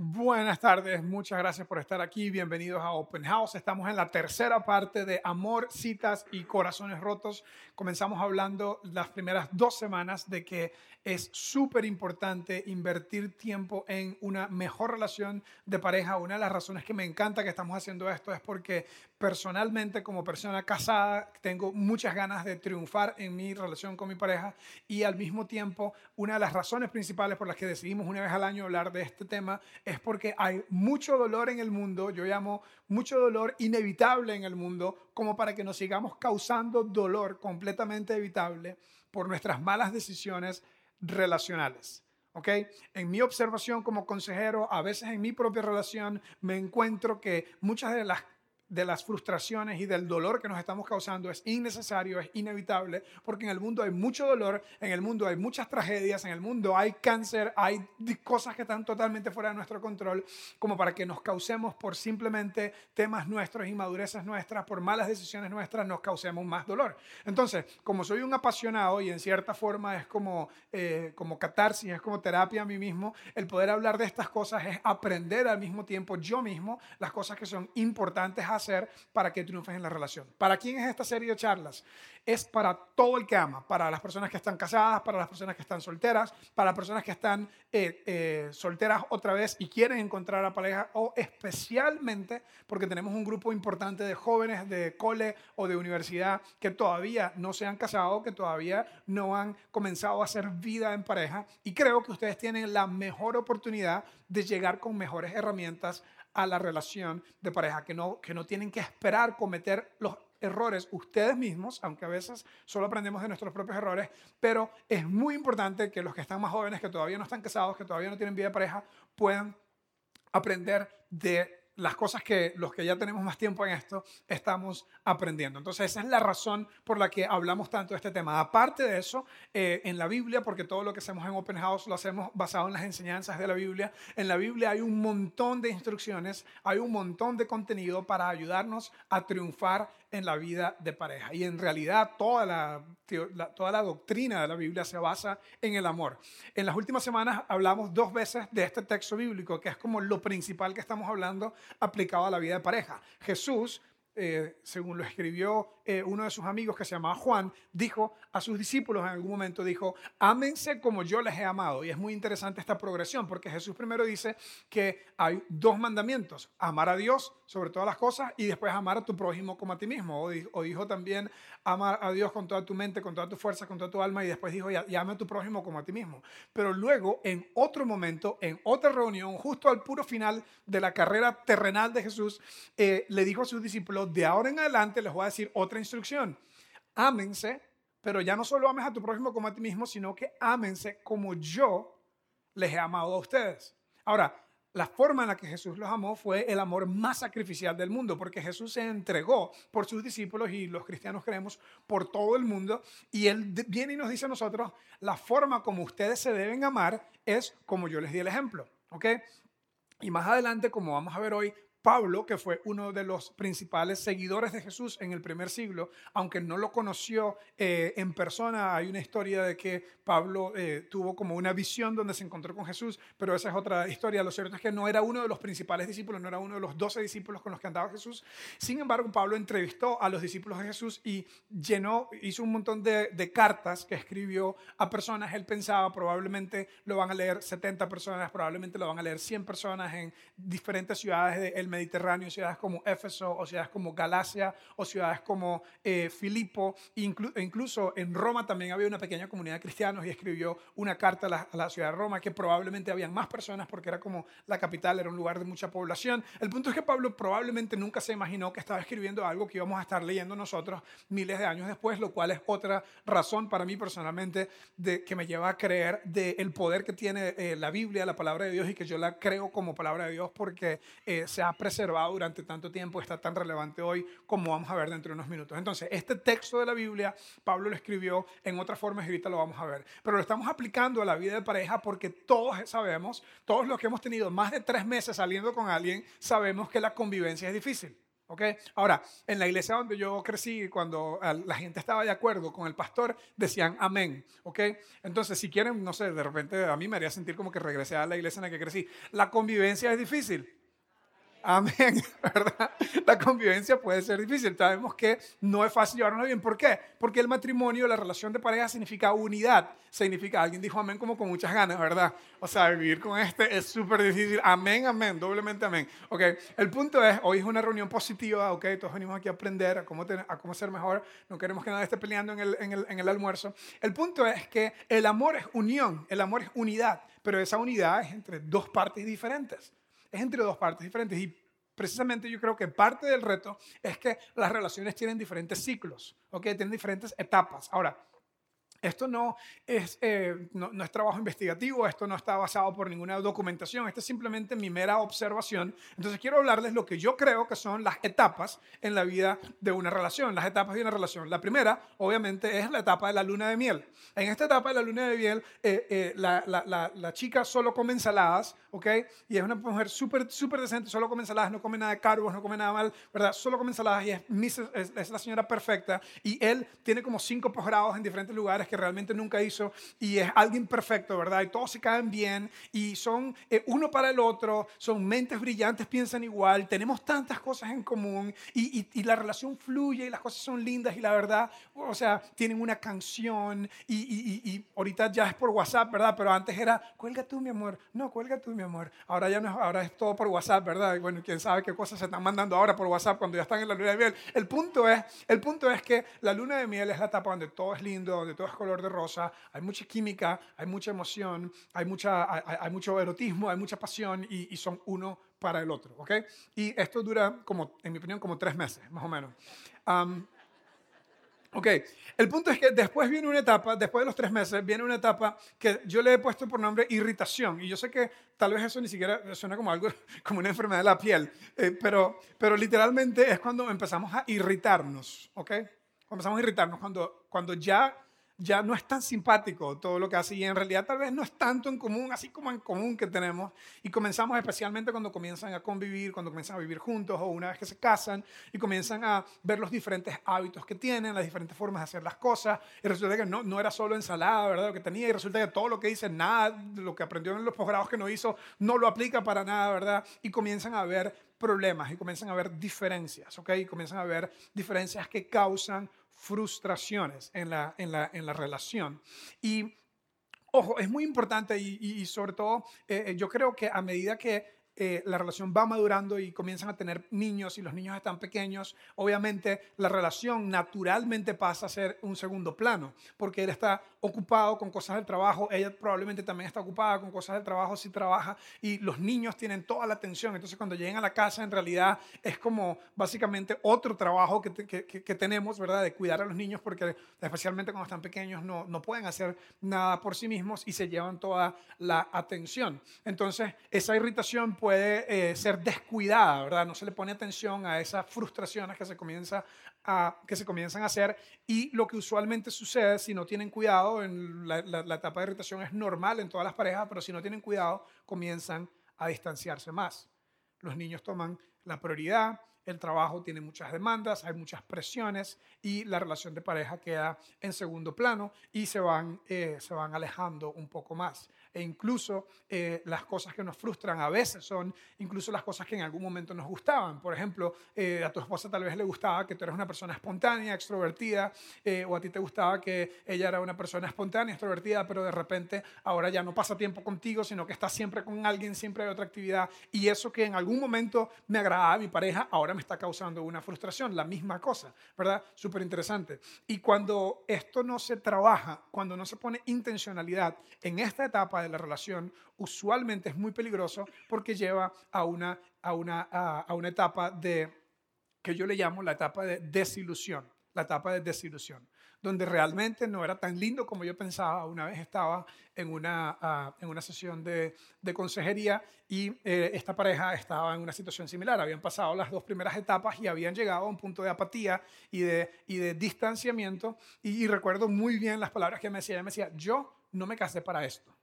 Buenas tardes, muchas gracias por estar aquí. Bienvenidos a Open House. Estamos en la tercera parte de Amor, Citas y Corazones Rotos. Comenzamos hablando las primeras dos semanas de que es súper importante invertir tiempo en una mejor relación de pareja. Una de las razones que me encanta que estamos haciendo esto es porque personalmente como persona casada tengo muchas ganas de triunfar en mi relación con mi pareja y al mismo tiempo una de las razones principales por las que decidimos una vez al año hablar de este tema es porque hay mucho dolor en el mundo, yo llamo mucho dolor inevitable en el mundo, como para que nos sigamos causando dolor completamente evitable por nuestras malas decisiones relacionales. ¿ok? En mi observación como consejero, a veces en mi propia relación, me encuentro que muchas de las de las frustraciones y del dolor que nos estamos causando es innecesario, es inevitable, porque en el mundo hay mucho dolor, en el mundo hay muchas tragedias, en el mundo hay cáncer, hay cosas que están totalmente fuera de nuestro control, como para que nos causemos por simplemente temas nuestros, inmadureces nuestras, por malas decisiones nuestras, nos causemos más dolor. Entonces, como soy un apasionado y en cierta forma es como, eh, como catarsis, es como terapia a mí mismo, el poder hablar de estas cosas es aprender al mismo tiempo yo mismo las cosas que son importantes a hacer para que triunfes en la relación. ¿Para quién es esta serie de charlas? Es para todo el que ama, para las personas que están casadas, para las personas que están solteras, para las personas que están eh, eh, solteras otra vez y quieren encontrar a pareja, o especialmente porque tenemos un grupo importante de jóvenes de cole o de universidad que todavía no se han casado, que todavía no han comenzado a hacer vida en pareja. Y creo que ustedes tienen la mejor oportunidad de llegar con mejores herramientas a la relación de pareja, que no, que no tienen que esperar cometer los errores ustedes mismos, aunque a veces solo aprendemos de nuestros propios errores, pero es muy importante que los que están más jóvenes, que todavía no están casados, que todavía no tienen vida de pareja, puedan aprender de las cosas que los que ya tenemos más tiempo en esto estamos aprendiendo. Entonces esa es la razón por la que hablamos tanto de este tema. Aparte de eso, eh, en la Biblia, porque todo lo que hacemos en Open House lo hacemos basado en las enseñanzas de la Biblia, en la Biblia hay un montón de instrucciones, hay un montón de contenido para ayudarnos a triunfar en la vida de pareja. Y en realidad toda la, toda la doctrina de la Biblia se basa en el amor. En las últimas semanas hablamos dos veces de este texto bíblico, que es como lo principal que estamos hablando aplicado a la vida de pareja. Jesús eh, según lo escribió eh, uno de sus amigos que se llamaba Juan, dijo a sus discípulos en algún momento, dijo, ámense como yo les he amado. Y es muy interesante esta progresión, porque Jesús primero dice que hay dos mandamientos, amar a Dios sobre todas las cosas y después amar a tu prójimo como a ti mismo. O, dijo también, amar a Dios con toda tu mente, con toda tu fuerza, con toda tu alma y después dijo, y, ama a tu prójimo como a ti mismo. Pero luego, en otro momento, en otra reunión, justo al puro final de la carrera terrenal de Jesús, eh, le dijo a sus discípulos, de ahora en adelante les voy a decir otra instrucción. Ámense, pero ya no solo ames a tu prójimo como a ti mismo, sino que ámense como yo les he amado a ustedes. Ahora, la forma en la que Jesús los amó fue el amor más sacrificial del mundo, porque Jesús se entregó por sus discípulos y los cristianos creemos por todo el mundo. Y Él viene y nos dice a nosotros, la forma como ustedes se deben amar es como yo les di el ejemplo. ¿ok? Y más adelante, como vamos a ver hoy, Pablo, que fue uno de los principales seguidores de Jesús en el primer siglo, aunque no lo conoció eh, en persona, hay una historia de que Pablo eh, tuvo como una visión donde se encontró con Jesús, pero esa es otra historia. Lo cierto es que no era uno de los principales discípulos, no era uno de los doce discípulos con los que andaba Jesús. Sin embargo, Pablo entrevistó a los discípulos de Jesús y llenó, hizo un montón de, de cartas que escribió a personas. Él pensaba probablemente lo van a leer 70 personas, probablemente lo van a leer 100 personas en diferentes ciudades del de Mediterráneo, ciudades como Éfeso, o ciudades como Galacia, o ciudades como eh, Filipo, incluso en Roma también había una pequeña comunidad de cristianos y escribió una carta a la, ciudad de Roma que probablemente habían más personas porque era como la capital, era un lugar de mucha población. El punto es que Pablo probablemente nunca se imaginó que estaba escribiendo algo que íbamos a estar leyendo nosotros miles de años después, lo cual es otra razón para mí personalmente de, que me lleva a creer del poder que tiene eh, la Biblia, la palabra de Dios y que yo la creo como palabra de Dios porque eh, se ha preservado durante tanto tiempo, está tan relevante hoy como vamos a ver dentro de unos minutos. Entonces, este texto de la Biblia, Pablo lo escribió en otras formas y ahorita lo vamos a ver. Pero lo estamos aplicando a la vida de pareja porque todos sabemos, todos los que hemos tenido más de tres meses saliendo con alguien, sabemos que la convivencia es difícil. ¿ok? Ahora, en la iglesia donde yo crecí, cuando la gente estaba de acuerdo con el pastor, decían amén, ¿ok? Entonces, si quieren, no sé, de repente a mí me haría sentir como que regresé a la iglesia en la que crecí. La convivencia es difícil. Amén, ¿verdad? La convivencia puede ser difícil. Sabemos que no es fácil llevarnos bien. ¿Por qué? Porque el matrimonio, la relación de pareja significa unidad. Significa, alguien dijo amén como con muchas ganas, ¿verdad? O sea, vivir con este es súper difícil. Amén, amén, doblemente amén. Ok, el punto es, hoy es una reunión positiva, ok, todos venimos aquí a aprender a cómo, a cómo ser mejor. No queremos que nadie esté peleando en el, en, el, en el almuerzo. El punto es que el amor es unión, el amor es unidad, pero esa unidad es entre dos partes diferentes es entre dos partes diferentes. Y precisamente yo creo que parte del reto es que las relaciones tienen diferentes ciclos, ¿ok? Tienen diferentes etapas. Ahora, esto no es, eh, no, es, trabajo investigativo, esto no está basado por ninguna documentación, esto es simplemente mi mera observación. Entonces quiero hablarles lo que yo creo que son las etapas en la vida de una relación, las etapas de una relación. La primera, obviamente, es la etapa de la luna de miel. En esta etapa de la luna de miel, eh, eh, la, la, la, chica solo come ensaladas, ¿ok? Y es una mujer súper, súper decente, solo come ensaladas, no come nada de carbos, no come nada mal, ¿verdad? Solo come ensaladas y es, es, es la señora perfecta. Y él tiene como cinco posgrados en diferentes lugares que realmente nunca hizo y es alguien perfecto, ¿verdad? Y todos se caen bien y son eh, uno para el otro, son mentes brillantes, piensan igual, tenemos tantas cosas en común y, y, la relación fluye y las cosas son lindas y la verdad, o sea, tienen una canción y, y, ahorita ya es por WhatsApp, ¿verdad? Pero antes era, cuelga tú, mi amor, no, cuelga tú, mi amor. Ahora ya no, ahora es todo por WhatsApp, ¿verdad? Y bueno, quién sabe qué cosas se están mandando ahora por WhatsApp cuando ya están en la luna de miel. El punto es, el punto es que la luna de miel es la etapa donde todo es lindo, donde todo es color de rosa hay mucha química, hay mucha emoción, hay, mucha, hay, mucho erotismo, hay mucha pasión y, son uno para el otro, ¿ok? Y esto dura, como, en mi opinión, como tres meses, más o menos. Ok, el punto es que después viene una etapa, después de los tres meses, viene una etapa que yo le he puesto por nombre irritación. Y yo sé que tal vez eso ni siquiera suena como algo, como una enfermedad de la piel, eh, pero, pero literalmente es cuando empezamos a irritarnos, ¿ok? Empezamos a irritarnos, cuando, cuando ya ya no es tan simpático todo lo que hace y en realidad tal vez no es tanto en común, así como en común que tenemos. Y comenzamos especialmente cuando comienzan a convivir, cuando comienzan a vivir juntos o una vez que se casan y comienzan a ver los diferentes hábitos que tienen, las diferentes formas de hacer las cosas. Y resulta que no, no era solo ensalada, ¿verdad? Lo que tenía y resulta que todo lo que dice, nada, lo que aprendió en los posgrados que no hizo, no lo aplica para nada, ¿verdad? Y comienzan a ver problemas y comienzan a ver diferencias, ¿ok? Y comienzan a ver diferencias que causan frustraciones en la, en la, en la relación. Y, ojo, es muy importante y, sobre todo eh, eh, yo creo que a medida que eh, la relación va madurando y comienzan a tener niños y los niños están pequeños, obviamente la relación naturalmente pasa a ser un segundo plano, porque él está ocupado con cosas del trabajo, ella probablemente también está ocupada con cosas del trabajo si trabaja y los niños tienen toda la atención, entonces cuando llegan a la casa en realidad es como básicamente otro trabajo que, que, que, tenemos, ¿verdad? De cuidar a los niños porque especialmente cuando están pequeños no, no pueden hacer nada por sí mismos y se llevan toda la atención. Entonces esa irritación puede eh, ser descuidada, ¿verdad? No se le pone atención a esas frustraciones que se, comienza que se comienzan a hacer y lo que usualmente sucede si no tienen cuidado, en la, la etapa de irritación es normal en todas las parejas, pero si no tienen cuidado comienzan a distanciarse más. Los niños toman la prioridad, el trabajo tiene muchas demandas, hay muchas presiones y la relación de pareja queda en segundo plano y se van, eh, se van alejando un poco más. E incluso eh, las cosas que nos frustran a veces son incluso las cosas que en algún momento nos gustaban. Por ejemplo, eh, a tu esposa tal vez le gustaba que tú eres una persona espontánea, extrovertida, o a ti te gustaba que ella era una persona espontánea, extrovertida, pero de repente ahora ya no pasa tiempo contigo, sino que está siempre con alguien, siempre hay otra actividad. Y eso que en algún momento me agradaba a mi pareja, ahora me está causando una frustración, la misma cosa, ¿verdad? Súper interesante. Y cuando esto no se trabaja, cuando no se pone intencionalidad en esta etapa de la relación, usualmente es muy peligroso porque lleva a una, a una, a, una etapa de, que yo le llamo la etapa de desilusión, la etapa de desilusión donde realmente no era tan lindo como yo pensaba. Una vez estaba en una, ah, en una sesión de, de consejería y eh, esta pareja estaba en una situación similar. Habían pasado las dos primeras etapas y habían llegado a un punto de apatía y de, y de distanciamiento. Y, y recuerdo muy bien las palabras que me decía. Ella me decía, yo no me casé para esto.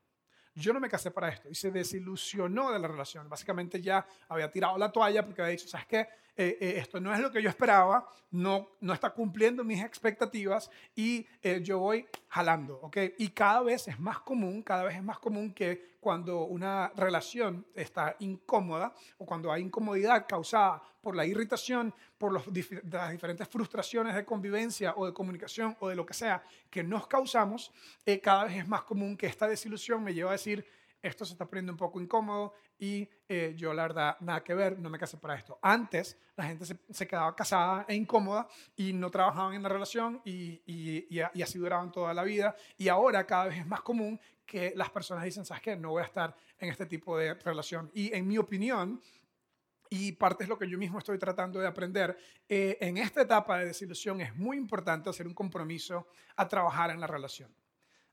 Yo no me casé para esto. Y se desilusionó de la relación. Básicamente ya había tirado la toalla porque había dicho, ¿sabes qué? Eh, eh, esto no es lo que yo esperaba, no, no está cumpliendo mis expectativas y eh, yo voy jalando, ¿ok? Y cada vez es más común, cada vez es más común que cuando una relación está incómoda o cuando hay incomodidad causada por la irritación, por los, las diferentes frustraciones de convivencia o de comunicación o de lo que sea que nos causamos, cada vez es más común que esta desilusión me lleve a decir, esto se está poniendo un poco incómodo y eh, yo la verdad nada que ver, no me casé para esto. Antes la gente se, quedaba casada e incómoda y no trabajaban en la relación y, y, así duraban toda la vida. Y ahora cada vez es más común que las personas dicen, ¿sabes qué? No voy a estar en este tipo de relación. Y en mi opinión, y parte es lo que yo mismo estoy tratando de aprender, eh, en esta etapa de desilusión es muy importante hacer un compromiso a trabajar en la relación.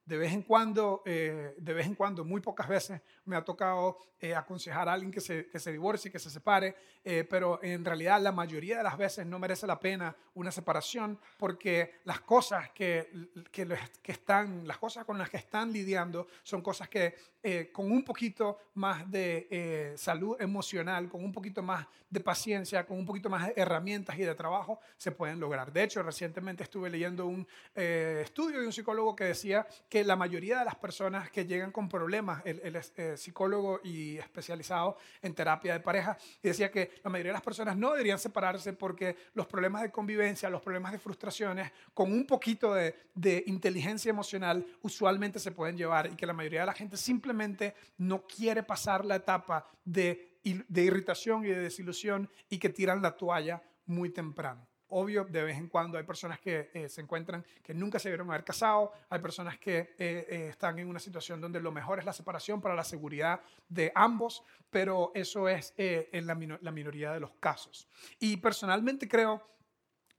De vez en cuando, eh, de vez en cuando, muy pocas veces me ha tocado eh, aconsejar a alguien que se, que se divorcie, que se separe, eh, pero en realidad la mayoría de las veces no merece la pena una separación porque las cosas que, que, que están, las cosas con las que están lidiando son cosas que con un poquito más de salud emocional, con un poquito más de paciencia, con un poquito más de herramientas y de trabajo se pueden lograr. De hecho, recientemente estuve leyendo un estudio de un psicólogo que decía que la mayoría de las personas que llegan con problemas, el, eh, psicólogo y especializado en terapia de pareja, y decía que la mayoría de las personas no deberían separarse porque los problemas de convivencia, los problemas de frustraciones, con un poquito de, de inteligencia emocional, usualmente se pueden llevar y que la mayoría de la gente simplemente no quiere pasar la etapa de, irritación y de desilusión y que tiran la toalla muy temprano. Obvio, de vez en cuando hay personas que eh, se encuentran que nunca se vieron haber casado, hay personas que eh, eh, están en una situación donde lo mejor es la separación para la seguridad de ambos, pero eso es en la minoría de los casos. Y personalmente creo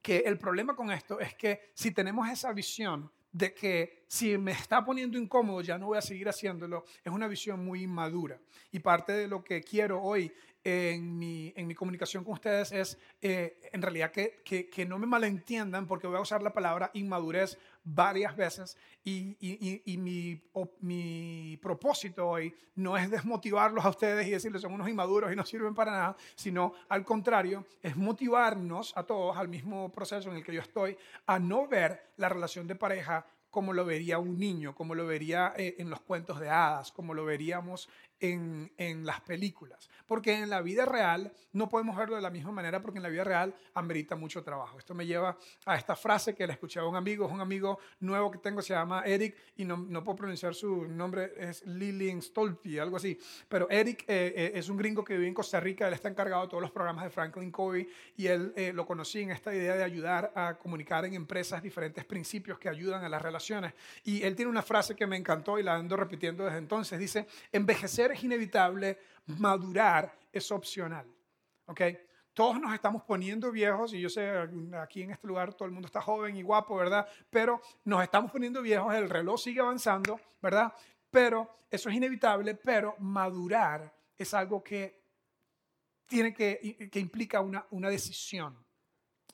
que el problema con esto es que si tenemos esa visión de que si me está poniendo incómodo ya no voy a seguir haciéndolo, es una visión muy inmadura. Y parte de lo que quiero hoy en mi, en mi comunicación con ustedes es, eh, en realidad, que, que, que, no me malentiendan porque voy a usar la palabra inmadurez varias veces y, y, y, mi, mi, propósito hoy no es desmotivarlos a ustedes y decirles son unos inmaduros y no sirven para nada, sino al contrario, es motivarnos a todos al mismo proceso en el que yo estoy, a no ver la relación de pareja como lo vería un niño, como lo vería eh, en los cuentos de hadas, como lo veríamos en, en, las películas. Porque en la vida real no podemos verlo de la misma manera porque en la vida real amerita mucho trabajo. Esto me lleva a esta frase que le escuché a un amigo, es un amigo nuevo que tengo, se llama Eric y no, no puedo pronunciar su nombre, es Lilian Stolpe, algo así. Pero Eric eh, eh, es un gringo que vive en Costa Rica, él está encargado de todos los programas de Franklin Covey y él eh, lo conocí en esta idea de ayudar a comunicar en empresas diferentes principios que ayudan a las relaciones. Y él tiene una frase que me encantó y la ando repitiendo desde entonces. Dice, envejecer es inevitable, madurar es opcional. ¿Ok? Todos nos estamos poniendo viejos y yo sé, aquí en este lugar todo el mundo está joven y guapo, ¿verdad? Pero nos estamos poniendo viejos, el reloj sigue avanzando, ¿verdad? Pero eso es inevitable, pero madurar es algo que tiene que, que implica una, una decisión,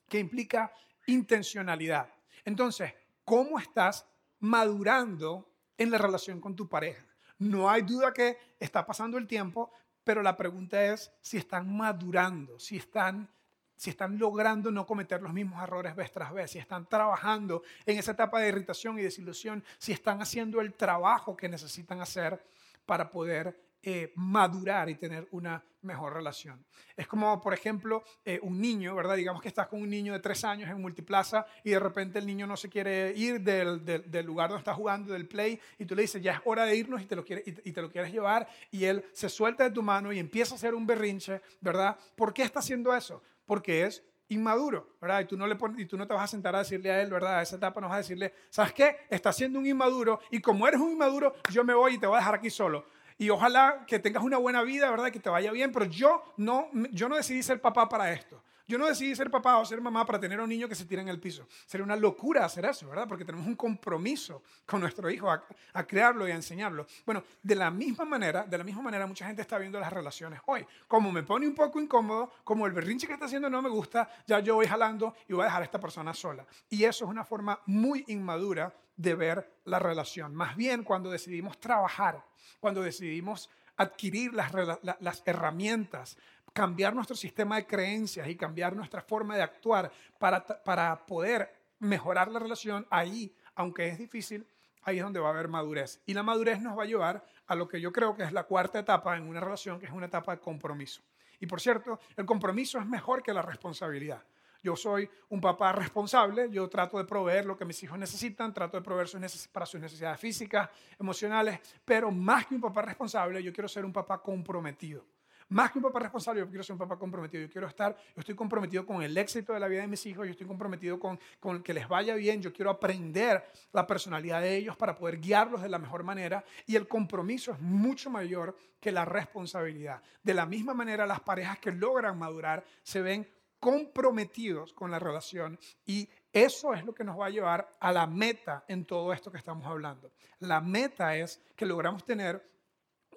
que implica intencionalidad. Entonces, ¿cómo estás madurando en la relación con tu pareja? No hay duda que está pasando el tiempo, pero la pregunta es si están madurando, si están, si están logrando no cometer los mismos errores vez tras vez, si están trabajando en esa etapa de irritación y desilusión, si están haciendo el trabajo que necesitan hacer para poder eh, madurar y tener una mejor relación. Es como, por ejemplo, eh, un niño, ¿verdad? Digamos que estás con un niño de tres años en multiplaza y de repente el niño no se quiere ir del, del, lugar donde está jugando, del play, y tú le dices, ya es hora de irnos y te, lo quieres, y, te lo quieres llevar, y él se suelta de tu mano y empieza a hacer un berrinche, ¿verdad? ¿Por qué está haciendo eso? Porque es inmaduro, ¿verdad? Y tú, no le y tú no te vas a sentar a decirle a él, ¿verdad? A esa etapa no vas a decirle, ¿sabes qué? Está siendo un inmaduro y como eres un inmaduro, yo me voy y te voy a dejar aquí solo y ojalá que tengas una buena vida, ¿verdad? Que te vaya bien, pero yo no, yo no decidí ser papá para esto. Yo no decidí ser papá o ser mamá para tener un niño que se tire en el piso. Sería una locura hacer eso, ¿verdad? Porque tenemos un compromiso con nuestro hijo a, a, crearlo y a enseñarlo. Bueno, de la misma manera, de la misma manera, mucha gente está viendo las relaciones hoy. Como me pone un poco incómodo, como el berrinche que está haciendo no me gusta, ya yo voy jalando y voy a dejar a esta persona sola. Y eso es una forma muy inmadura de ver la relación. Más bien cuando decidimos trabajar, cuando decidimos adquirir las, herramientas, cambiar nuestro sistema de creencias y cambiar nuestra forma de actuar para, para poder mejorar la relación, ahí, aunque es difícil, ahí es donde va a haber madurez. Y la madurez nos va a llevar a lo que yo creo que es la cuarta etapa en una relación, que es una etapa de compromiso. Y por cierto, el compromiso es mejor que la responsabilidad. Yo soy un papá responsable, yo trato de proveer lo que mis hijos necesitan, trato de proveer sus para sus necesidades físicas, emocionales, pero más que un papá responsable, yo quiero ser un papá comprometido. Más que un papá responsable, yo quiero ser un papá comprometido. Yo quiero estar, yo estoy comprometido con el éxito de la vida de mis hijos, yo estoy comprometido con, con que les vaya bien, yo quiero aprender la personalidad de ellos para poder guiarlos de la mejor manera. Y el compromiso es mucho mayor que la responsabilidad. De la misma manera, las parejas que logran madurar se ven comprometidos con la relación y eso es lo que nos va a llevar a la meta en todo esto que estamos hablando. La meta es que logramos tener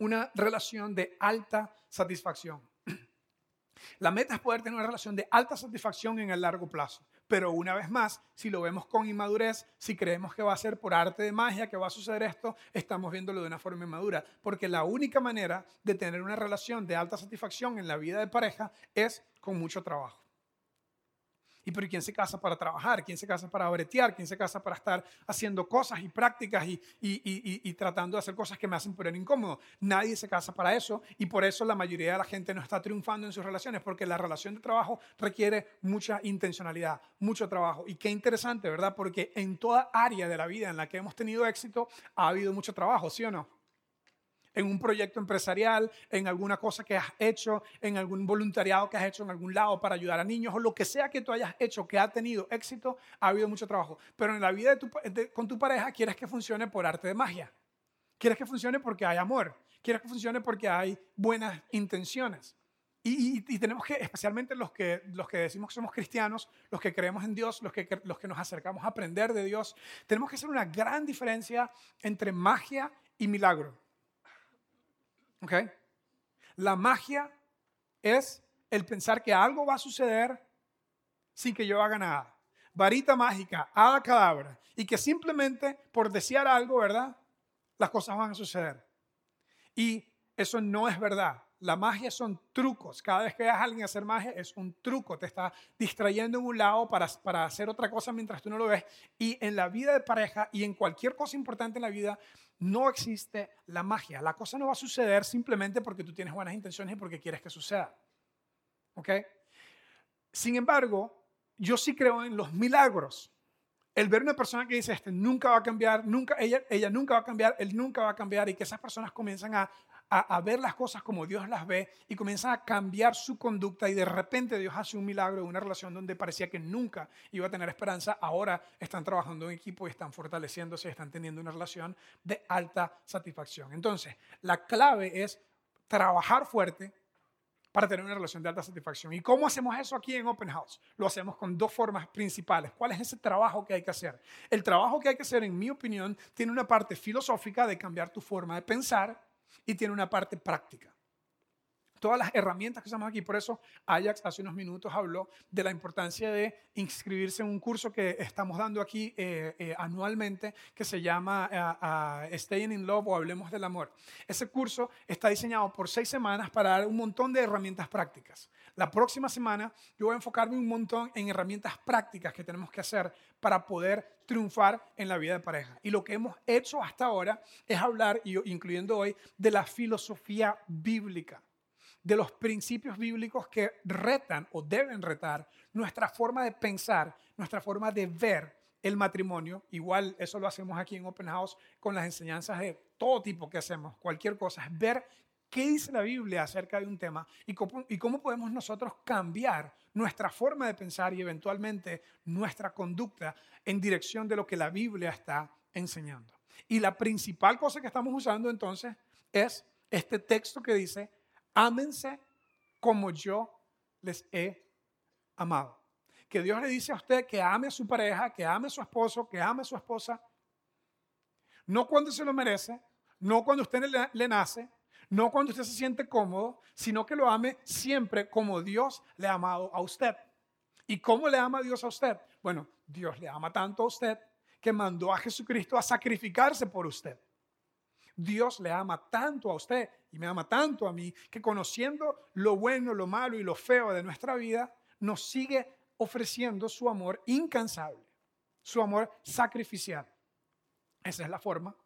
una relación de alta satisfacción. La meta es poder tener una relación de alta satisfacción en el largo plazo. Pero una vez más, si lo vemos con inmadurez, si creemos que va a ser por arte de magia que va a suceder esto, estamos viéndolo de una forma inmadura. Porque la única manera de tener una relación de alta satisfacción en la vida de pareja es con mucho trabajo. ¿Y pero quién se casa para trabajar? ¿Quién se casa para bretear? ¿Quién se casa para estar haciendo cosas y prácticas y, y, tratando de hacer cosas que me hacen poner incómodo? Nadie se casa para eso y por eso la mayoría de la gente no está triunfando en sus relaciones porque la relación de trabajo requiere mucha intencionalidad, mucho trabajo. Y qué interesante, ¿verdad? Porque en toda área de la vida en la que hemos tenido éxito ha habido mucho trabajo, ¿sí o no? En un proyecto empresarial, en alguna cosa que has hecho, en algún voluntariado que has hecho en algún lado para ayudar a niños o lo que sea que tú hayas hecho que ha tenido éxito, ha habido mucho trabajo. Pero en la vida con tu pareja quieres que funcione por arte de magia. Quieres que funcione porque hay amor. Quieres que funcione porque hay buenas intenciones. Y, tenemos que, especialmente los que, los que decimos que somos cristianos, los que creemos en Dios, los que, los que nos acercamos a aprender de Dios, tenemos que hacer una gran diferencia entre magia y milagro. La magia es el pensar que algo va a suceder sin que yo haga nada. Varita mágica, hada cadabra. Y que simplemente por desear algo, ¿verdad? Las cosas van a suceder. Y eso no es verdad. La magia son trucos. Cada vez que veas a alguien hacer magia es un truco. Te está distrayendo en un lado para, para hacer otra cosa mientras tú no lo ves. Y en la vida de pareja y en cualquier cosa importante en la vida, no existe la magia. La cosa no va a suceder simplemente porque tú tienes buenas intenciones y porque quieres que suceda. ¿Ok? Sin embargo, yo sí creo en los milagros. El ver una persona que dice, este nunca va a cambiar, nunca, ella, ella nunca va a cambiar, él nunca va a cambiar, y que esas personas comienzan a, a, ver las cosas como Dios las ve y comienzan a cambiar su conducta y de repente Dios hace un milagro en una relación donde parecía que nunca iba a tener esperanza, ahora están trabajando en equipo y están fortaleciéndose, están teniendo una relación de alta satisfacción. Entonces, la clave es trabajar fuerte para tener una relación de alta satisfacción. ¿Y cómo hacemos eso aquí en Open House? Lo hacemos con dos formas principales. ¿Cuál es ese trabajo que hay que hacer? El trabajo que hay que hacer, en mi opinión, tiene una parte filosófica de cambiar tu forma de pensar y tiene una parte práctica. Todas las herramientas que usamos aquí, por eso Ajax hace unos minutos habló de la importancia de inscribirse en un curso que estamos dando aquí eh, eh, anualmente que se llama uh, Staying in Love o Hablemos del Amor. Ese curso está diseñado por seis semanas para dar un montón de herramientas prácticas. La próxima semana yo voy a enfocarme un montón en herramientas prácticas que tenemos que hacer para poder triunfar en la vida de pareja. Y lo que hemos hecho hasta ahora es hablar, incluyendo hoy, de la filosofía bíblica, de los principios bíblicos que retan o deben retar nuestra forma de pensar, nuestra forma de ver el matrimonio. Igual eso lo hacemos aquí en Open House con las enseñanzas de todo tipo que hacemos, cualquier cosa, es ver qué dice la Biblia acerca de un tema y cómo, y cómo podemos nosotros cambiar nuestra forma de pensar y eventualmente nuestra conducta en dirección de lo que la Biblia está enseñando. Y la principal cosa que estamos usando entonces es este texto que dice, ámense como yo les he amado. Que Dios le dice a usted que ame a su pareja, que ame a su esposo, que ame a su esposa. No cuando se lo merece, no cuando usted le, le nace, no cuando usted se siente cómodo, sino que lo ame siempre como Dios le ha amado a usted. ¿Y cómo le ama Dios a usted? Bueno, Dios le ama tanto a usted que mandó a Jesucristo a sacrificarse por usted. Dios le ama tanto a usted y me ama tanto a mí que conociendo lo bueno, lo malo y lo feo de nuestra vida, nos sigue ofreciendo su amor incansable, su amor sacrificial. Esa es la forma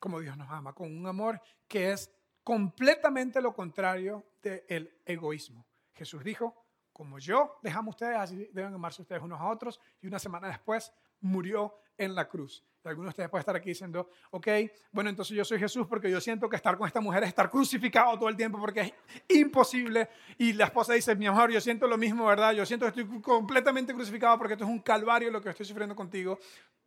como Dios nos ama, con un amor que es completamente lo contrario del egoísmo. Jesús dijo, como yo les amo a ustedes, así deben amarse ustedes unos a otros. Y una semana después murió en la cruz. Algunos de ustedes pueden estar aquí diciendo, ok, bueno, entonces yo soy Jesús porque yo siento que estar con esta mujer es estar crucificado todo el tiempo porque es imposible. Y la esposa dice, mi amor, yo siento lo mismo, ¿verdad? Yo siento que estoy completamente crucificado porque esto es un calvario lo que estoy sufriendo contigo.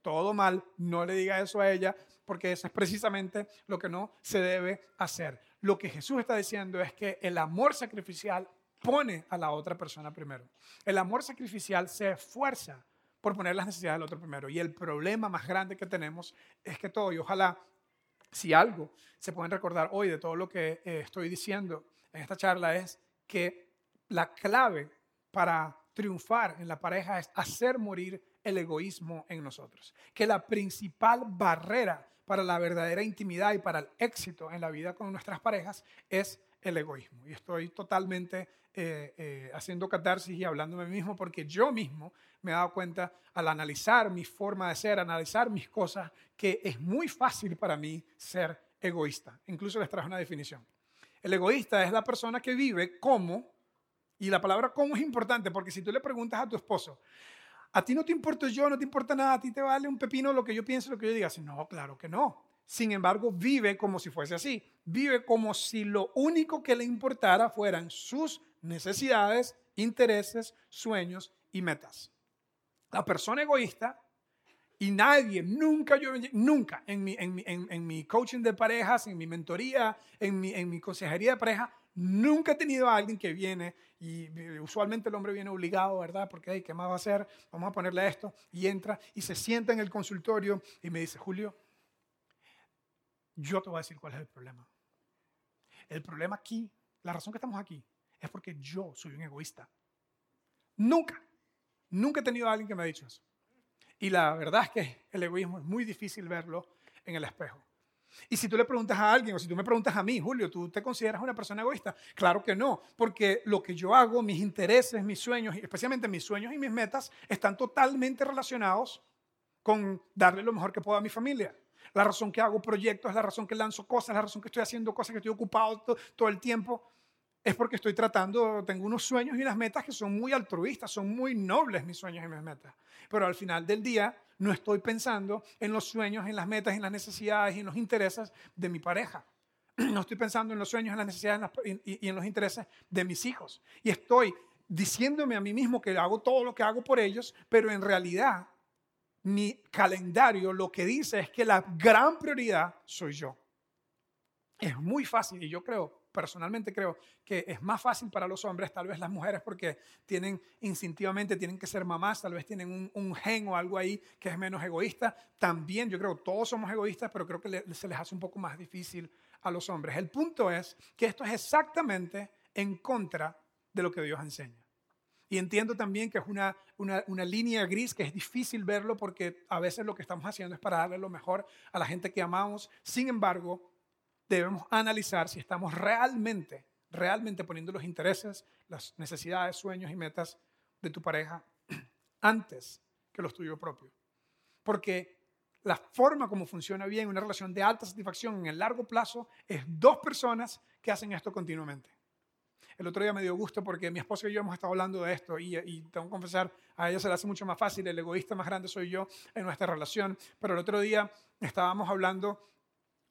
Todo mal, no le diga eso a ella porque eso es precisamente lo que no se debe hacer. Lo que Jesús está diciendo es que el amor sacrificial pone a la otra persona primero. El amor sacrificial se esfuerza por poner las necesidades del otro primero. Y el problema más grande que tenemos es que todo, y ojalá si algo se pueden recordar hoy de todo lo que eh, estoy diciendo en esta charla es que la clave para triunfar en la pareja es hacer morir el egoísmo en nosotros. Que la principal barrera para la verdadera intimidad y para el éxito en la vida con nuestras parejas es el egoísmo. Y estoy totalmente eh, eh, haciendo catarsis y hablándome mismo porque yo mismo me he dado cuenta al analizar mi forma de ser, analizar mis cosas, que es muy fácil para mí ser egoísta. Incluso les traje una definición. El egoísta es la persona que vive como, y la palabra como es importante porque si tú le preguntas a tu esposo, a ti no te importa yo, no te importa nada, a ti te vale un pepino lo que yo pienso, lo que yo diga. No, claro que no. Sin embargo, vive como si fuese así. Vive como si lo único que le importara fueran sus necesidades, intereses, sueños y metas. La persona egoísta, y nadie, nunca yo, nunca en mi, en mi, coaching de parejas, en mi mentoría, en mi, en mi consejería de pareja, nunca he tenido a alguien que viene y usualmente el hombre viene obligado, ¿verdad? Porque, hay ¿qué más va a hacer? Vamos a ponerle esto. Y entra y se sienta en el consultorio y me dice, Julio, yo te voy a decir cuál es el problema. El problema aquí, la razón que estamos aquí, es porque yo soy un egoísta. Nunca, nunca he tenido a alguien que me ha dicho eso. Y la verdad es que el egoísmo es muy difícil verlo en el espejo. Y si tú le preguntas a alguien, o si tú me preguntas a mí, Julio, ¿tú te consideras una persona egoísta? Claro que no, porque lo que yo hago, mis intereses, mis sueños, especialmente mis sueños y mis metas, están totalmente relacionados con darle lo mejor que puedo a mi familia. La razón que hago proyectos, la razón que lanzo cosas, la razón que estoy haciendo cosas, que estoy ocupado todo el tiempo, es porque estoy tratando, tengo unos sueños y unas metas que son muy altruistas, son muy nobles mis sueños y mis metas. Pero al final del día no estoy pensando en los sueños, en las metas, en las necesidades y en los intereses de mi pareja. No estoy pensando en los sueños, en las necesidades y en los intereses de mis hijos. Y estoy diciéndome a mí mismo que hago todo lo que hago por ellos, pero en realidad mi calendario lo que dice es que la gran prioridad soy yo. Es muy fácil y yo creo personalmente creo que es más fácil para los hombres, tal vez las mujeres, porque tienen instintivamente, tienen que ser mamás, tal vez tienen un, gen o algo ahí que es menos egoísta. También yo creo, todos somos egoístas, pero creo que se les hace un poco más difícil a los hombres. El punto es que esto es exactamente en contra de lo que Dios enseña. Y entiendo también que es una, una, una, línea gris que es difícil verlo porque a veces lo que estamos haciendo es para darle lo mejor a la gente que amamos. Sin embargo, debemos analizar si estamos realmente, realmente poniendo los intereses, las necesidades, sueños y metas de tu pareja antes que los tuyos propios. Porque la forma como funciona bien una relación de alta satisfacción en el largo plazo es dos personas que hacen esto continuamente. El otro día me dio gusto porque mi esposa y yo hemos estado hablando de esto y, y, tengo que confesar, a ella se le hace mucho más fácil, el egoísta más grande soy yo en nuestra relación, pero el otro día estábamos hablando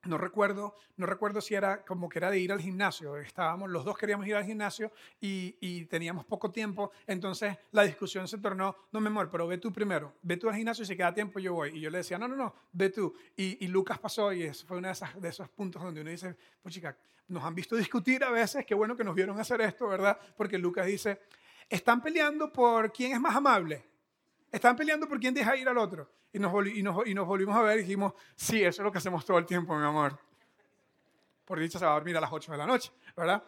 no recuerdo, no recuerdo si era como que era de ir al gimnasio. Estábamos, los dos queríamos ir al gimnasio y, teníamos poco tiempo. Entonces la discusión se tornó, no me amor, pero ve tú primero. Ve tú al gimnasio y si queda tiempo yo voy. Y yo le decía, no, no, no, ve tú. Y, Lucas pasó y eso fue uno de, de esos puntos donde uno dice, pues chica, nos han visto discutir a veces, qué bueno que nos vieron hacer esto, ¿verdad? Porque Lucas dice, están peleando por quién es más amable. Están peleando por quién deja ir al otro. Y nos, y y volvimos a ver y dijimos, sí, eso es lo que hacemos todo el tiempo, mi amor. Por dicha se va a dormir a las 8 de la noche, ¿verdad?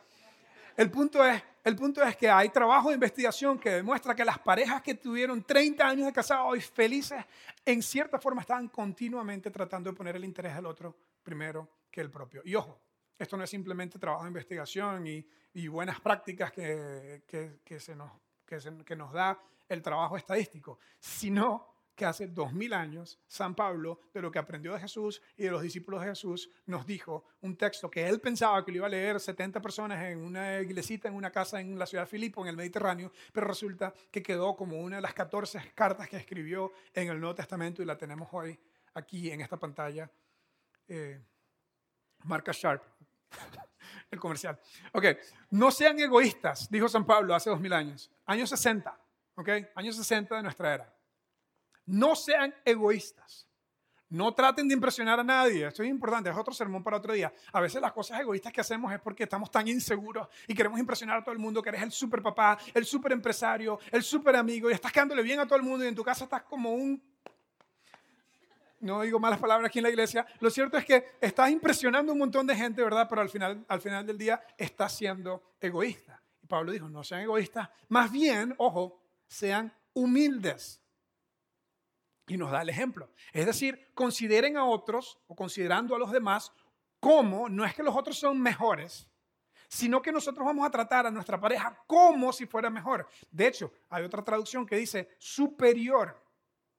El punto, es, el punto es que hay trabajo de investigación que demuestra que las parejas que tuvieron 30 años de casados y felices, en cierta forma estaban continuamente tratando de poner el interés del otro primero que el propio. Y ojo, esto no es simplemente trabajo de investigación y, buenas prácticas que, que, se nos, que nos da el trabajo estadístico, sino que hace dos mil años San Pablo, de lo que aprendió de Jesús y de los discípulos de Jesús, nos dijo un texto que él pensaba que lo iba a leer 70 personas en una iglesita, en una casa en la ciudad de Filipo, en el Mediterráneo, pero resulta que quedó como una de las 14 cartas que escribió en el Nuevo Testamento y la tenemos hoy aquí en esta pantalla. Eh, marca Sharp, el comercial. Ok, no sean egoístas, dijo San Pablo hace dos mil años, años 60, ok, años 60 de nuestra era. No sean egoístas. No traten de impresionar a nadie. Esto es importante, es otro sermón para otro día. A veces las cosas egoístas que hacemos es porque estamos tan inseguros y queremos impresionar a todo el mundo que eres el super papá, el super empresario, el super amigo y estás quedándole bien a todo el mundo y en tu casa estás como un... No digo malas palabras aquí en la iglesia. Lo cierto es que estás impresionando a un montón de gente, ¿verdad? Pero al final, al final del día estás siendo egoísta. Y Pablo dijo, no sean egoístas. Más bien, ojo, sean humildes y nos da el ejemplo. Es decir, consideren a otros o considerando a los demás como, no es que los otros son mejores, sino que nosotros vamos a tratar a nuestra pareja como si fuera mejor. De hecho, hay otra traducción que dice superior.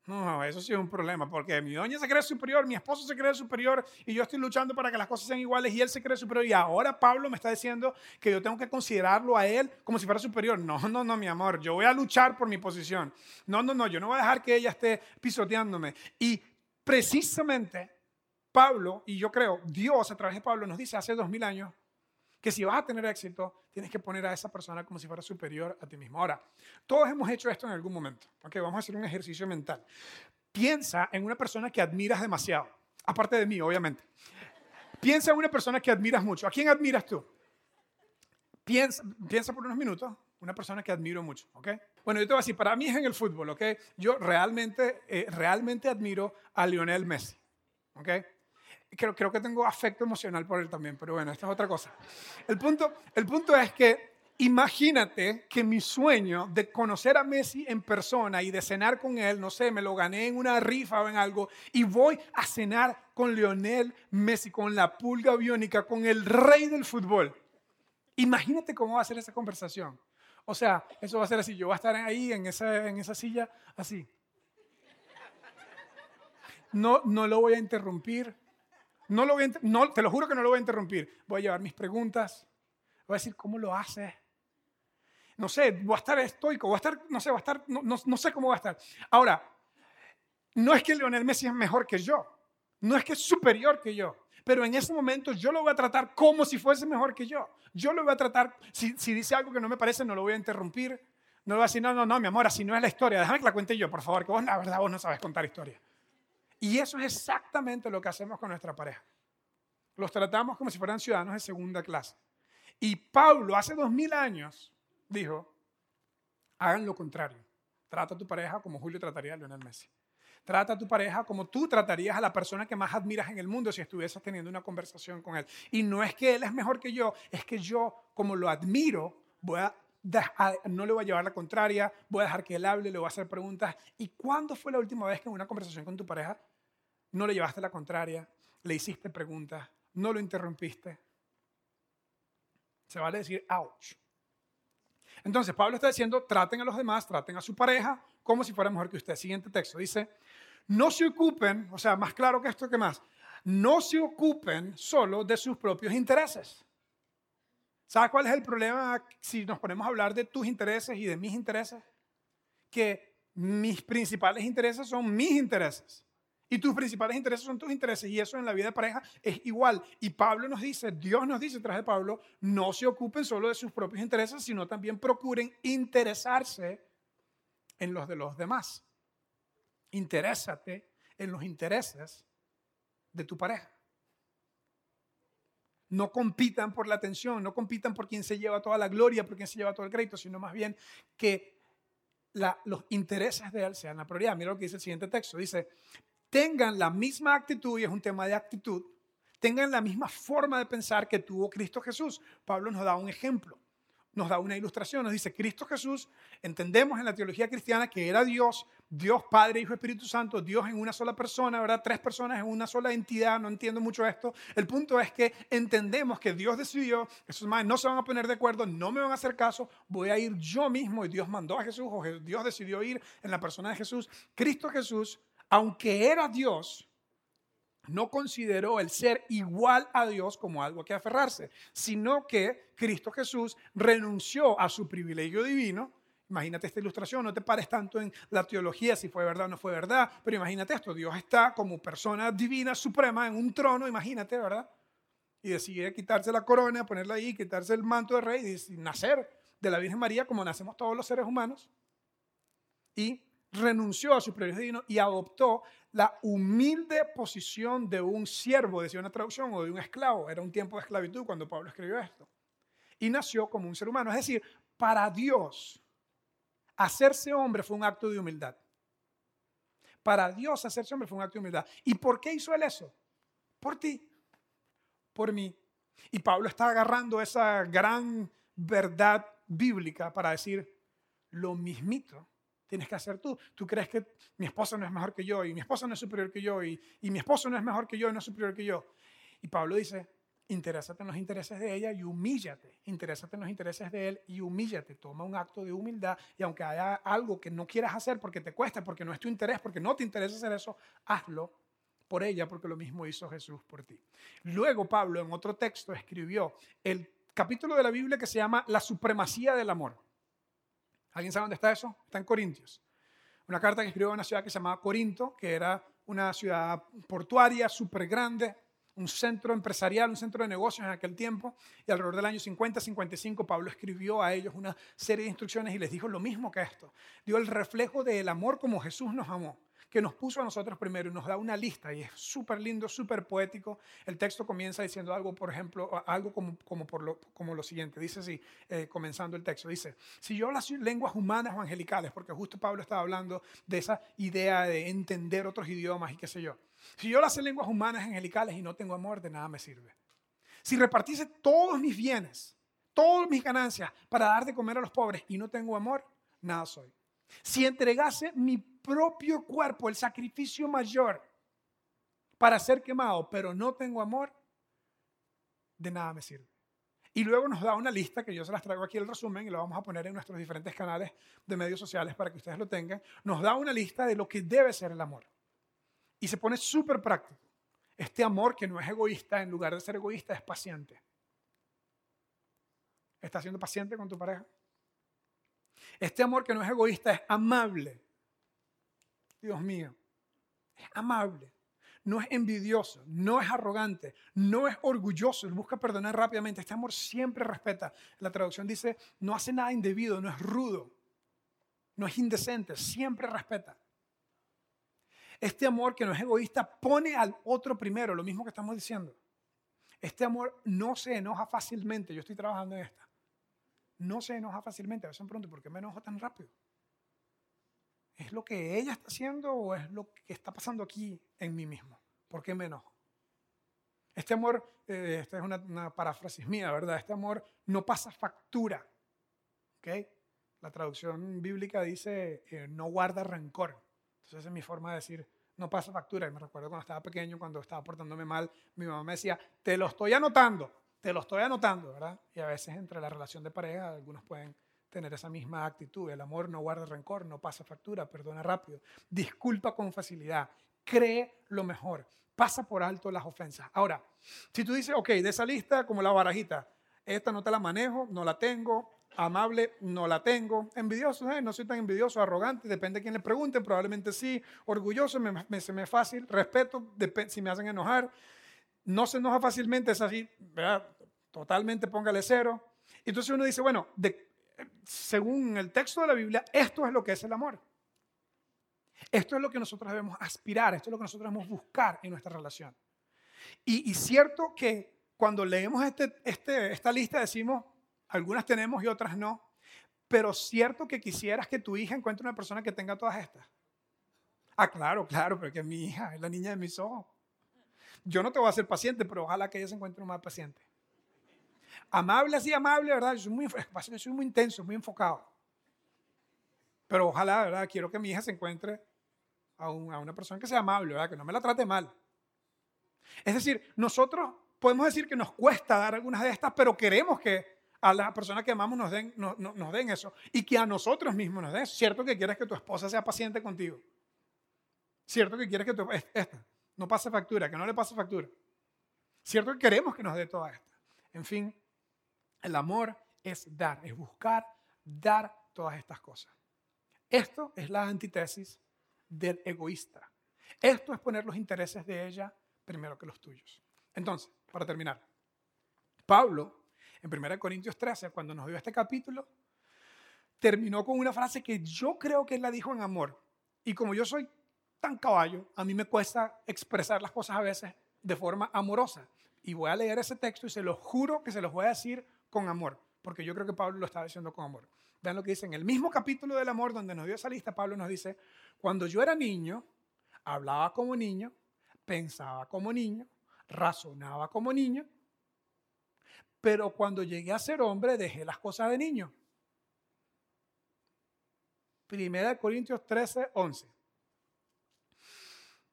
No, eso sí es un problema, porque mi doña se cree superior, mi esposo se cree superior y yo estoy luchando para que las cosas sean iguales y él se cree superior. Y ahora Pablo me está diciendo que yo tengo que considerarlo a él como si fuera superior. No, no, no, mi amor, yo voy a luchar por mi posición. No, no, no, yo no voy a dejar que ella esté pisoteándome. Y precisamente Pablo, y yo creo, Dios a través de Pablo nos dice hace dos mil años, que si vas a tener éxito, tienes que poner a esa persona como si fuera superior a ti mismo. Ahora, todos hemos hecho esto en algún momento. Ok, vamos a hacer un ejercicio mental. Piensa en una persona que admiras demasiado, aparte de mí, obviamente. Piensa en una persona que admiras mucho. ¿A quién admiras tú? Piensa, piensa por unos minutos, una persona que admiro mucho, ¿ok? Bueno, yo te voy a decir, para mí es en el fútbol, ¿ok? Yo realmente, eh, realmente admiro a Lionel Messi, ¿ok? Creo, creo que tengo afecto emocional por él también, pero bueno, esta es otra cosa. El punto, el punto es que imagínate que mi sueño de conocer a Messi en persona y de cenar con él, no sé, me lo gané en una rifa o en algo, y voy a cenar con Lionel Messi, con la pulga biónica, con el rey del fútbol. Imagínate cómo va a ser esa conversación. O sea, eso va a ser así, yo voy a estar ahí en esa, en esa silla, así. No, no lo voy a interrumpir, no lo no, te lo juro que no lo voy a interrumpir. Voy a llevar mis preguntas. Voy a decir, ¿cómo lo haces? No sé, voy a estar estoico, voy a estar, no sé, voy a estar, no, no, sé cómo va a estar. Ahora, no es que Leonel Messi es mejor que yo. No es que es superior que yo. Pero en ese momento yo lo voy a tratar como si fuese mejor que yo. Yo lo voy a tratar, si, si dice algo que no me parece, no lo voy a interrumpir. No le voy a decir, no, no, no, mi amor, así no es la historia. Déjame que la cuente yo, por favor, que vos la verdad vos no sabes contar historia. Y eso es exactamente lo que hacemos con nuestra pareja. Los tratamos como si fueran ciudadanos de segunda clase. Y Pablo hace dos mil años dijo, hagan lo contrario. Trata a tu pareja como Julio trataría a Lionel Messi. Trata a tu pareja como tú tratarías a la persona que más admiras en el mundo si estuvieses teniendo una conversación con él. Y no es que él es mejor que yo, es que yo, como lo admiro, no le voy a llevar la contraria, voy a dejar que él hable, le voy a hacer preguntas. ¿Y cuándo fue la última vez que en una conversación con tu pareja no le llevaste la contraria, le hiciste preguntas, no lo interrumpiste? Se vale decir, ouch. Entonces, Pablo está diciendo, traten a los demás, traten a su pareja como si fuera mejor que usted. Siguiente texto, dice, no se ocupen, o sea, más claro que esto que más, no se ocupen solo de sus propios intereses. ¿Sabes cuál es el problema si nos ponemos a hablar de tus intereses y de mis intereses? Que mis principales intereses son mis intereses. Y tus principales intereses son tus intereses. Y eso en la vida de pareja es igual. Y Pablo nos dice, Dios nos dice tras de Pablo, no se ocupen solo de sus propios intereses, sino también procuren interesarse en los de los demás. Interésate en los intereses de tu pareja. no compitan por la atención, no compitan por quien se lleva toda la gloria, por quien se lleva todo el crédito, sino más bien que los intereses de él sean la prioridad. Mira lo que dice el siguiente texto. Dice, tengan la misma actitud, y es un tema de actitud, tengan la misma forma de pensar que tuvo Cristo Jesús. Pablo nos da un ejemplo nos da una ilustración, nos dice, Cristo Jesús, entendemos en la teología cristiana que era Dios, Dios Padre, Hijo, Espíritu Santo, Dios en una sola persona, ¿verdad? Tres personas en una sola entidad, no entiendo mucho esto. El punto es que entendemos que Dios decidió, esos más no se van a poner de acuerdo, no me van a hacer caso, voy a ir yo mismo y Dios mandó a Jesús o Dios decidió ir en la persona de Jesús. Cristo Jesús, aunque era Dios, no consideró el ser igual a Dios como algo que aferrarse, sino que Cristo Jesús renunció a su privilegio divino. Imagínate esta ilustración, no te pares tanto en la teología, si fue verdad o no fue verdad, pero imagínate esto, Dios está como persona divina suprema en un trono, imagínate, ¿verdad? Y decide quitarse la corona, ponerla ahí, quitarse el manto de rey y nacer de la Virgen María como nacemos todos los seres humanos. Y renunció a su privilegio y adoptó la humilde posición de un siervo, decía una traducción, o de un esclavo. Era un tiempo de esclavitud cuando Pablo escribió esto. Y nació como un ser humano. Es decir, para Dios, hacerse hombre fue un acto de humildad. Para Dios, hacerse hombre fue un acto de humildad. ¿Y por qué hizo él eso? Por ti, por mí. Y Pablo está agarrando esa gran verdad bíblica para decir lo mismito tienes que hacer tú. Tú crees que mi esposa no es mejor que yo y mi esposa no es superior que yo y, mi esposo no es mejor que yo y no es superior que yo. Y Pablo dice, interésate en los intereses de ella y humíllate. Interésate en los intereses de él y humíllate. Toma un acto de humildad y aunque haya algo que no quieras hacer porque te cuesta, porque no es tu interés, porque no te interesa hacer eso, hazlo por ella porque lo mismo hizo Jesús por ti. Luego Pablo en otro texto escribió el capítulo de la Biblia que se llama La supremacía del amor. ¿Alguien sabe dónde está eso? Está en Corintios. Una carta que escribió en una ciudad que se llamaba Corinto, que era una ciudad portuaria súper grande, un centro empresarial, un centro de negocios en aquel tiempo. Y alrededor del año 50-55 Pablo escribió a ellos una serie de instrucciones y les dijo lo mismo que esto. Dio el reflejo del amor como Jesús nos amó que nos puso a nosotros primero y nos da una lista y es súper lindo, súper poético. El texto comienza diciendo algo, por ejemplo, algo como, como, lo siguiente. Dice así, eh, comenzando el texto, dice, si yo las lenguas humanas o angelicales, porque justo Pablo estaba hablando de esa idea de entender otros idiomas y qué sé yo. Si yo las lenguas humanas angelicales y no tengo amor, de nada me sirve. Si repartiese todos mis bienes, todas mis ganancias para dar de comer a los pobres y no tengo amor, nada soy. Si entregase mi propio cuerpo, el sacrificio mayor, para ser quemado, pero no tengo amor, de nada me sirve. Y luego nos da una lista que yo se las traigo aquí el resumen y lo vamos a poner en nuestros diferentes canales de medios sociales para que ustedes lo tengan. Nos da una lista de lo que debe ser el amor. Y se pone súper práctico. Este amor que no es egoísta, en lugar de ser egoísta, es paciente. ¿Estás siendo paciente con tu pareja? Este amor que no es egoísta es amable. Dios mío, es amable. No es envidioso, no es arrogante, no es orgulloso, busca perdonar rápidamente. Este amor siempre respeta. La traducción dice, no hace nada indebido, no es rudo, no es indecente, siempre respeta. Este amor que no es egoísta pone al otro primero, lo mismo que estamos diciendo. Este amor no se enoja fácilmente. Yo estoy trabajando en esta no se enoja fácilmente. A veces me pregunto, ¿por qué me enojo tan rápido? ¿Es lo que ella está haciendo o es lo que está pasando aquí en mí mismo? ¿Por qué me enojo? Este amor, eh, esta es una, paráfrasis mía, ¿verdad? Este amor no pasa factura. ¿Ok? La traducción bíblica dice eh, no guarda rencor. Entonces es mi forma de decir no pasa factura. Y me recuerdo cuando estaba pequeño, cuando estaba portándome mal, mi mamá me decía, te lo estoy anotando te lo estoy anotando, ¿verdad? Y a veces entre la relación de pareja algunos pueden tener esa misma actitud. El amor no guarda rencor, no pasa factura, perdona rápido, disculpa con facilidad, cree lo mejor, pasa por alto las ofensas. Ahora, si tú dices, ok, de esa lista como la barajita, esta no te la manejo, no la tengo, amable, no la tengo, envidioso, eh, no soy tan envidioso, arrogante, depende de quién le pregunte, probablemente sí, orgulloso, me, me, se me es fácil, respeto, si me hacen enojar, no se enoja fácilmente, es así, ¿verdad? totalmente póngale cero. Entonces uno dice, bueno, según el texto de la Biblia, esto es lo que es el amor. Esto es lo que nosotros debemos aspirar, esto es lo que nosotros debemos buscar en nuestra relación. Y, cierto que cuando leemos este, este, esta lista decimos, algunas tenemos y otras no, pero cierto que quisieras que tu hija encuentre una persona que tenga todas estas. Ah, claro, claro, pero que mi hija es la niña de mis ojos. Yo no te voy a ser paciente, pero ojalá que ella se encuentre más paciente. Amable, así amable, ¿verdad? Yo soy muy, yo soy muy intenso, muy enfocado. Pero ojalá, ¿verdad? Quiero que mi hija se encuentre a, a una persona que sea amable, ¿verdad? Que no me la trate mal. Es decir, nosotros podemos decir que nos cuesta dar algunas de estas, pero queremos que a las personas que amamos nos den, nos den eso y que a nosotros mismos nos den ¿Cierto que quieres que tu esposa sea paciente contigo? ¿Cierto que quieres que tu, esta no pase factura, que no le pase factura? ¿Cierto que queremos que nos dé toda esta? En fin, el amor es dar, es buscar dar todas estas cosas. Esto es la antítesis del egoísta. Esto es poner los intereses de ella primero que los tuyos. Entonces, para terminar, Pablo, en 1 Corintios 13, cuando nos dio este capítulo, terminó con una frase que yo creo que él la dijo en amor. Y como yo soy tan caballo, a mí me cuesta expresar las cosas a veces de forma amorosa. Y voy a leer ese texto y se lo juro que se los voy a decir con amor, porque yo creo que Pablo lo está diciendo con amor. Vean lo que dice en el mismo capítulo del amor donde nos dio esa lista, Pablo nos dice, cuando yo era niño, hablaba como niño, pensaba como niño, razonaba como niño, pero cuando llegué a ser hombre dejé las cosas de niño. Primera de Corintios 13, 11.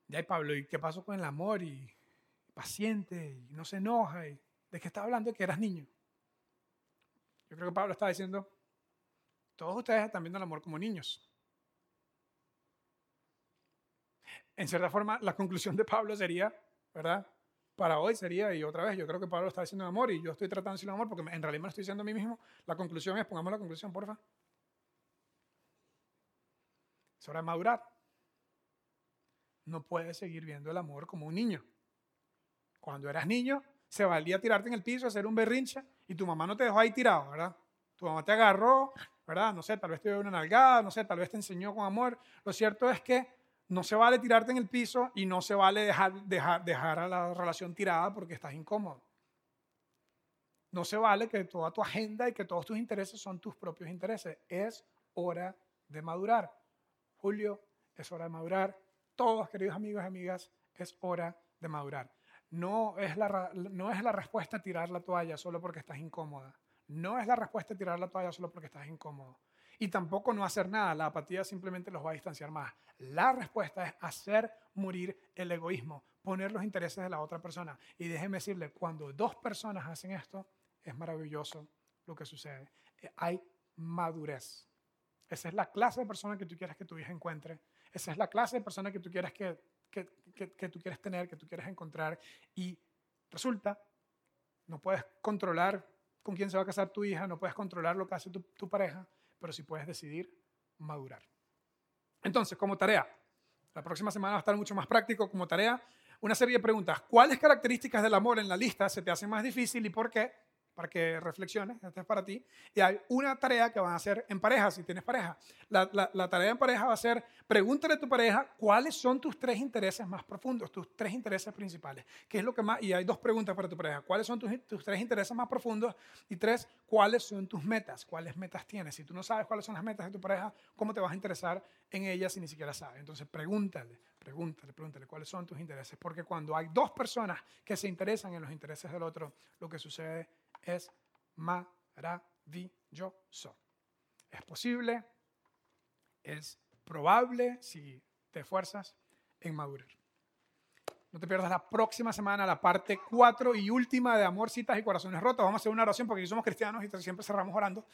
Ya hay Pablo, ¿y qué pasó con el amor? Y paciente, y no se enoja. Y, ¿De qué está hablando? Que eras niño. Yo creo que Pablo está diciendo, todos ustedes están viendo el amor como niños. En cierta forma, la conclusión de Pablo sería, ¿verdad? Para hoy sería, y otra vez, yo creo que Pablo está diciendo amor y yo estoy tratando de decir amor porque en realidad me lo estoy diciendo a mí mismo. La conclusión es, pongamos la conclusión, porfa. Es hora de madurar. No puedes seguir viendo el amor como un niño. Cuando eras niño, se valía tirarte en el piso, hacer un berrinche y tu mamá no te dejó ahí tirado, ¿verdad? Tu mamá te agarró, ¿verdad? No sé, tal vez te dio una nalgada, no sé, tal vez te enseñó con amor. Lo cierto es que no se vale tirarte en el piso y no se vale dejar, dejar, dejar a la relación tirada porque estás incómodo. No se vale que toda tu agenda y que todos tus intereses son tus propios intereses. Es hora de madurar. Julio, es hora de madurar. Todos, queridos amigos y amigas, es hora de madurar. No es, la, no es la respuesta tirar la toalla solo porque estás incómoda. No es la respuesta tirar la toalla solo porque estás incómodo y tampoco no hacer nada. La apatía simplemente los va a distanciar más. La respuesta es hacer morir el egoísmo, poner los intereses de la otra persona. Y déjeme decirle, cuando dos personas hacen esto, es maravilloso lo que sucede. Eh, hay madurez. Esa es la clase de persona que tú quieres que tu hija encuentre. Esa es la clase de persona que tú quieres que, que, que, tú quieres tener, que tú quieres encontrar. Y resulta, no puedes controlar con quién se va a casar tu hija, no puedes controlar lo que hace tu, tu pareja, pero si puedes decidir madurar. Entonces, como tarea, la próxima semana va a estar mucho más práctico como tarea, una serie de preguntas. ¿Cuáles características del amor en la lista se te hacen más difícil y por qué? Para que reflexiones, esto es para ti. Y hay una tarea que van a hacer en pareja, si tienes pareja. La, la, tarea en pareja va a ser, pregúntale a tu pareja cuáles son tus tres intereses más profundos, tus tres intereses principales. ¿Qué es lo que más? Y hay dos preguntas para tu pareja. ¿Cuáles son tus, tus tres intereses más profundos? Y tres, ¿cuáles son tus metas? ¿Cuáles metas tienes? Si tú no sabes cuáles son las metas de tu pareja, ¿cómo te vas a interesar en ellas si ni siquiera sabes? Entonces, pregúntale, pregúntale, pregúntale cuáles son tus intereses. Porque cuando hay dos personas que se interesan en los intereses del otro, lo que sucede es maravilloso. Es posible, es probable si te esfuerzas en madurar. No te pierdas la próxima semana la parte 4 y última de Amor, Citas y Corazones Rotos. Vamos a hacer una oración porque somos cristianos y siempre cerramos orando.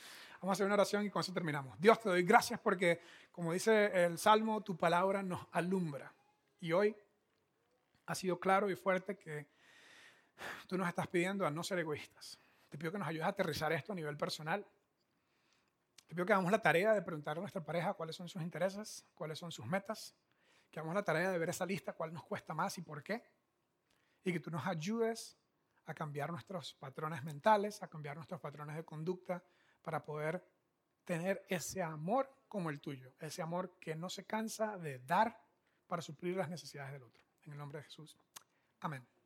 Vamos a hacer una oración y con eso terminamos. Dios, te doy gracias porque, como dice el Salmo, tu palabra nos alumbra. Y hoy ha sido claro y fuerte que tú nos estás pidiendo a no ser egoístas. Te pido que nos ayudes a aterrizar esto a nivel personal. Te pido que hagamos la tarea de preguntar a nuestra pareja cuáles son sus intereses, cuáles son sus metas, que hagamos la tarea de ver esa lista, cuál nos cuesta más y por qué, y que tú nos ayudes a cambiar nuestros patrones mentales, a cambiar nuestros patrones de conducta para poder tener ese amor como el tuyo, ese amor que no se cansa de dar para suplir las necesidades del otro. En el nombre de Jesús. Amén.